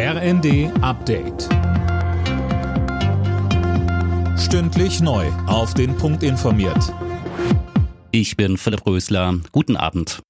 RND Update. Stündlich neu. Auf den Punkt informiert. Ich bin Philipp Rösler. Guten Abend.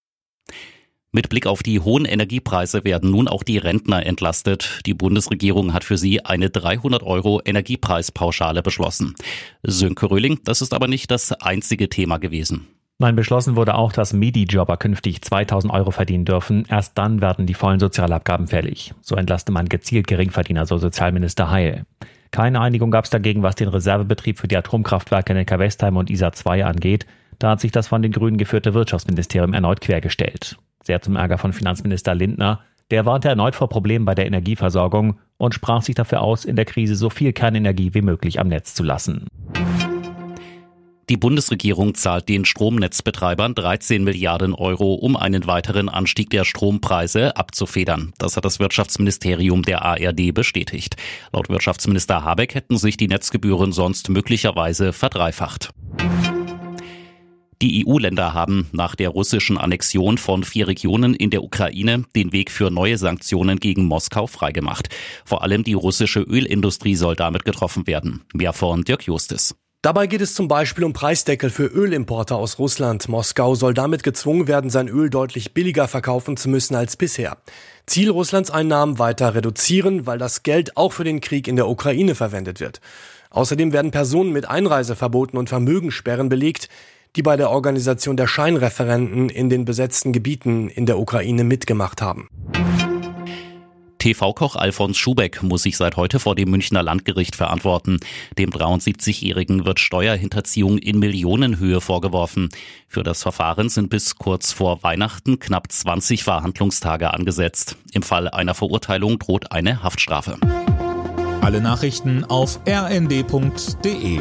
Mit Blick auf die hohen Energiepreise werden nun auch die Rentner entlastet. Die Bundesregierung hat für sie eine 300 Euro Energiepreispauschale beschlossen. Sönke Röhling, das ist aber nicht das einzige Thema gewesen. Nein, beschlossen wurde auch, dass Midi-Jobber künftig 2000 Euro verdienen dürfen. Erst dann werden die vollen Sozialabgaben fällig. So entlasste man gezielt Geringverdiener, so Sozialminister Heil. Keine Einigung gab es dagegen, was den Reservebetrieb für die Atomkraftwerke Neckar-Westheim und ISA 2 angeht. Da hat sich das von den Grünen geführte Wirtschaftsministerium erneut quergestellt. Sehr zum Ärger von Finanzminister Lindner. Der warnte erneut vor Problemen bei der Energieversorgung und sprach sich dafür aus, in der Krise so viel Kernenergie wie möglich am Netz zu lassen. Die Bundesregierung zahlt den Stromnetzbetreibern 13 Milliarden Euro, um einen weiteren Anstieg der Strompreise abzufedern. Das hat das Wirtschaftsministerium der ARD bestätigt. Laut Wirtschaftsminister Habeck hätten sich die Netzgebühren sonst möglicherweise verdreifacht. Die EU-Länder haben nach der russischen Annexion von vier Regionen in der Ukraine den Weg für neue Sanktionen gegen Moskau freigemacht. Vor allem die russische Ölindustrie soll damit getroffen werden. Mehr von Dirk Justis. Dabei geht es zum Beispiel um Preisdeckel für Ölimporte aus Russland. Moskau soll damit gezwungen werden, sein Öl deutlich billiger verkaufen zu müssen als bisher. Ziel Russlands Einnahmen weiter reduzieren, weil das Geld auch für den Krieg in der Ukraine verwendet wird. Außerdem werden Personen mit Einreiseverboten und Vermögenssperren belegt, die bei der Organisation der Scheinreferenten in den besetzten Gebieten in der Ukraine mitgemacht haben. TV-Koch Alfons Schubeck muss sich seit heute vor dem Münchner Landgericht verantworten. Dem 73-Jährigen wird Steuerhinterziehung in Millionenhöhe vorgeworfen. Für das Verfahren sind bis kurz vor Weihnachten knapp 20 Verhandlungstage angesetzt. Im Fall einer Verurteilung droht eine Haftstrafe. Alle Nachrichten auf rnd.de